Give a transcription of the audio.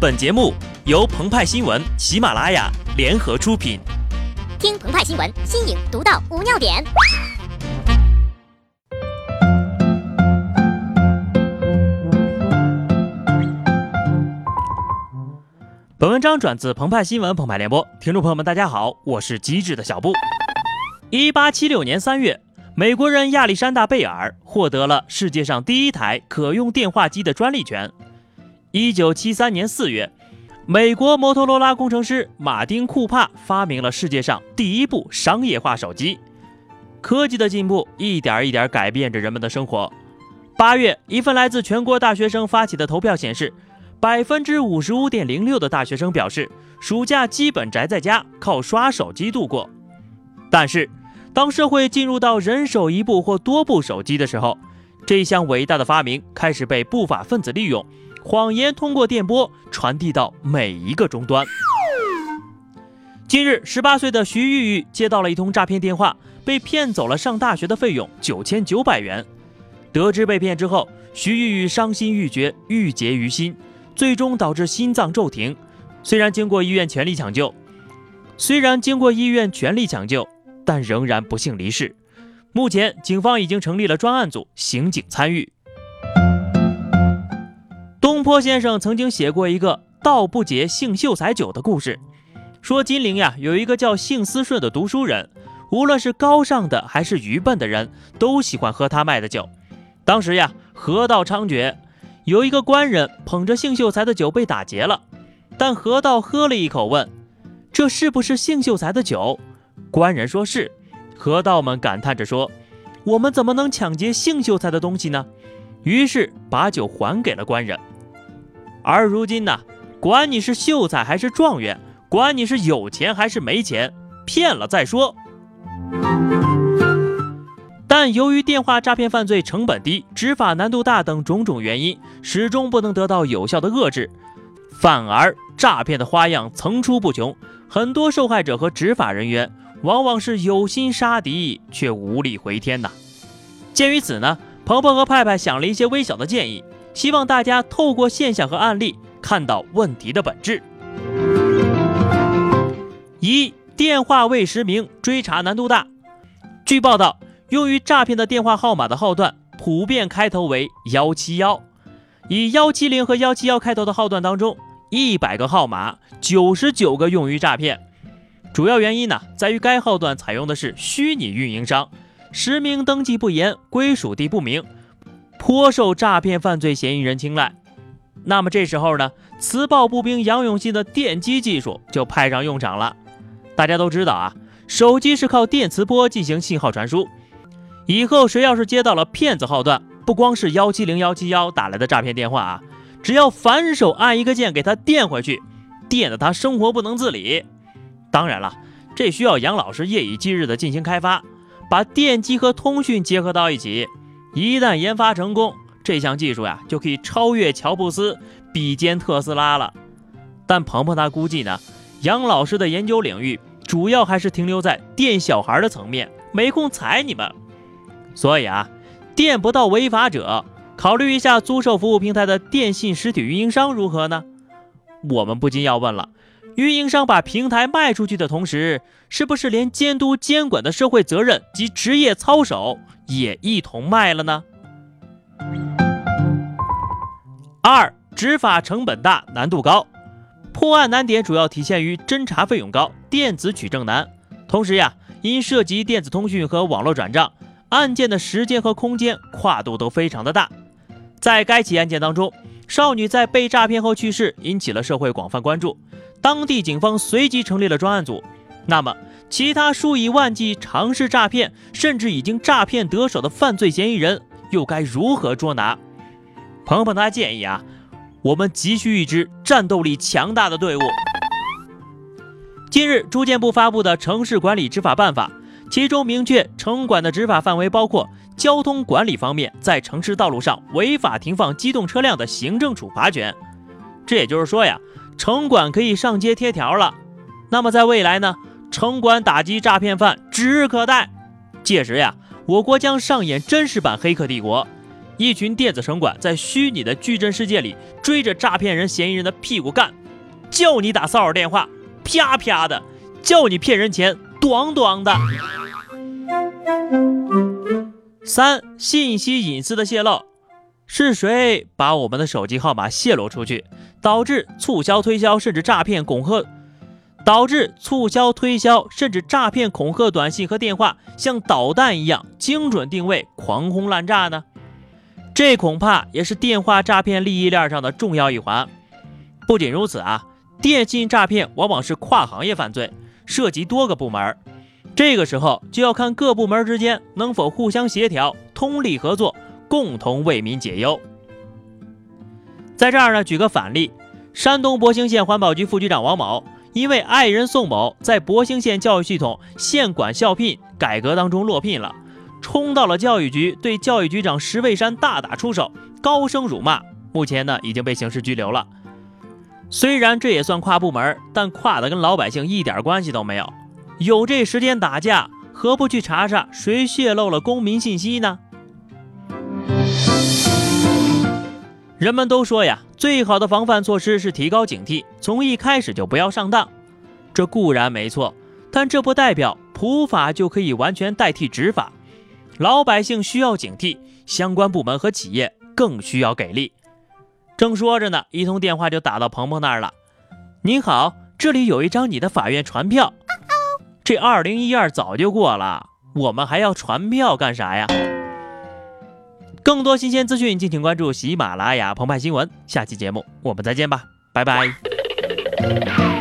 本节目由澎湃新闻、喜马拉雅联合出品。听澎湃新闻，新颖独到，无尿点。本文章转自澎湃新闻《澎湃联播，听众朋友们，大家好，我是机智的小布。一八七六年三月，美国人亚历山大·贝尔获得了世界上第一台可用电话机的专利权。一九七三年四月，美国摩托罗拉工程师马丁·库帕发明了世界上第一部商业化手机。科技的进步一点一点改变着人们的生活。八月，一份来自全国大学生发起的投票显示，百分之五十五点零六的大学生表示，暑假基本宅在家，靠刷手机度过。但是，当社会进入到人手一部或多部手机的时候，这项伟大的发明开始被不法分子利用。谎言通过电波传递到每一个终端。近日，十八岁的徐玉玉接到了一通诈骗电话，被骗走了上大学的费用九千九百元。得知被骗之后，徐玉玉伤心欲绝，郁结于心，最终导致心脏骤停。虽然经过医院全力抢救，虽然经过医院全力抢救，但仍然不幸离世。目前，警方已经成立了专案组，刑警参与。东坡先生曾经写过一个“道不解性秀才酒”的故事，说金陵呀有一个叫姓思顺的读书人，无论是高尚的还是愚笨的人，都喜欢喝他卖的酒。当时呀河道猖獗，有一个官人捧着姓秀才的酒被打劫了，但河道喝了一口，问：“这是不是姓秀才的酒？”官人说是。河道们感叹着说：“我们怎么能抢劫姓秀才的东西呢？”于是把酒还给了官人。而如今呢，管你是秀才还是状元，管你是有钱还是没钱，骗了再说。但由于电话诈骗犯罪成本低、执法难度大等种种原因，始终不能得到有效的遏制，反而诈骗的花样层出不穷。很多受害者和执法人员往往是有心杀敌，却无力回天呐。鉴于此呢，鹏鹏和派派想了一些微小的建议。希望大家透过现象和案例看到问题的本质。一、电话未实名，追查难度大。据报道，用于诈骗的电话号码的号段普遍开头为幺七幺，以幺七零和幺七幺开头的号段当中，一百个号码九十九个用于诈骗。主要原因呢，在于该号段采用的是虚拟运营商，实名登记不严，归属地不明。颇受诈骗犯罪嫌疑人青睐，那么这时候呢，磁暴步兵杨永信的电击技术就派上用场了。大家都知道啊，手机是靠电磁波进行信号传输。以后谁要是接到了骗子号段，不光是幺七零幺七幺打来的诈骗电话啊，只要反手按一个键给他电回去，电得他生活不能自理。当然了，这需要杨老师夜以继日的进行开发，把电机和通讯结合到一起。一旦研发成功，这项技术呀就可以超越乔布斯，比肩特斯拉了。但鹏鹏他估计呢，杨老师的研究领域主要还是停留在电小孩的层面，没空踩你们。所以啊，电不到违法者，考虑一下租售服务平台的电信实体运营商如何呢？我们不禁要问了：运营商把平台卖出去的同时，是不是连监督监管的社会责任及职业操守？也一同卖了呢。二，执法成本大，难度高，破案难点主要体现于侦查费用高，电子取证难。同时呀，因涉及电子通讯和网络转账，案件的时间和空间跨度都非常的大。在该起案件当中，少女在被诈骗后去世，引起了社会广泛关注。当地警方随即成立了专案组。那么。其他数以万计尝试诈骗，甚至已经诈骗得手的犯罪嫌疑人，又该如何捉拿？鹏鹏他建议啊，我们急需一支战斗力强大的队伍。近日，住建部发布的《城市管理执法办法》，其中明确城管的执法范围包括交通管理方面，在城市道路上违法停放机动车辆的行政处罚权。这也就是说呀，城管可以上街贴条了。那么在未来呢？城管打击诈骗犯指日可待，届时呀，我国将上演真实版《黑客帝国》，一群电子城管在虚拟的矩阵世界里追着诈骗人嫌疑人的屁股干，叫你打骚扰电话，啪啪的；叫你骗人钱，咣咣的。三、信息隐私的泄露，是谁把我们的手机号码泄露出去，导致促销推销甚至诈骗恐吓？导致促销推销甚至诈骗恐吓短信和电话像导弹一样精准定位，狂轰滥炸呢？这恐怕也是电话诈骗利益链上的重要一环。不仅如此啊，电信诈骗往往是跨行业犯罪，涉及多个部门。这个时候就要看各部门之间能否互相协调、通力合作，共同为民解忧。在这儿呢，举个反例：山东博兴县环保局副局长王某。因为爱人宋某在博兴县教育系统县管校聘改革当中落聘了，冲到了教育局，对教育局长石卫山大打出手，高声辱骂，目前呢已经被刑事拘留了。虽然这也算跨部门，但跨的跟老百姓一点关系都没有。有这时间打架，何不去查查谁泄露了公民信息呢？人们都说呀，最好的防范措施是提高警惕，从一开始就不要上当。这固然没错，但这不代表普法就可以完全代替执法。老百姓需要警惕，相关部门和企业更需要给力。正说着呢，一通电话就打到鹏鹏那儿了。您好，这里有一张你的法院传票。这二零一二早就过了，我们还要传票干啥呀？更多新鲜资讯，敬请关注喜马拉雅澎湃新闻。下期节目我们再见吧，拜拜。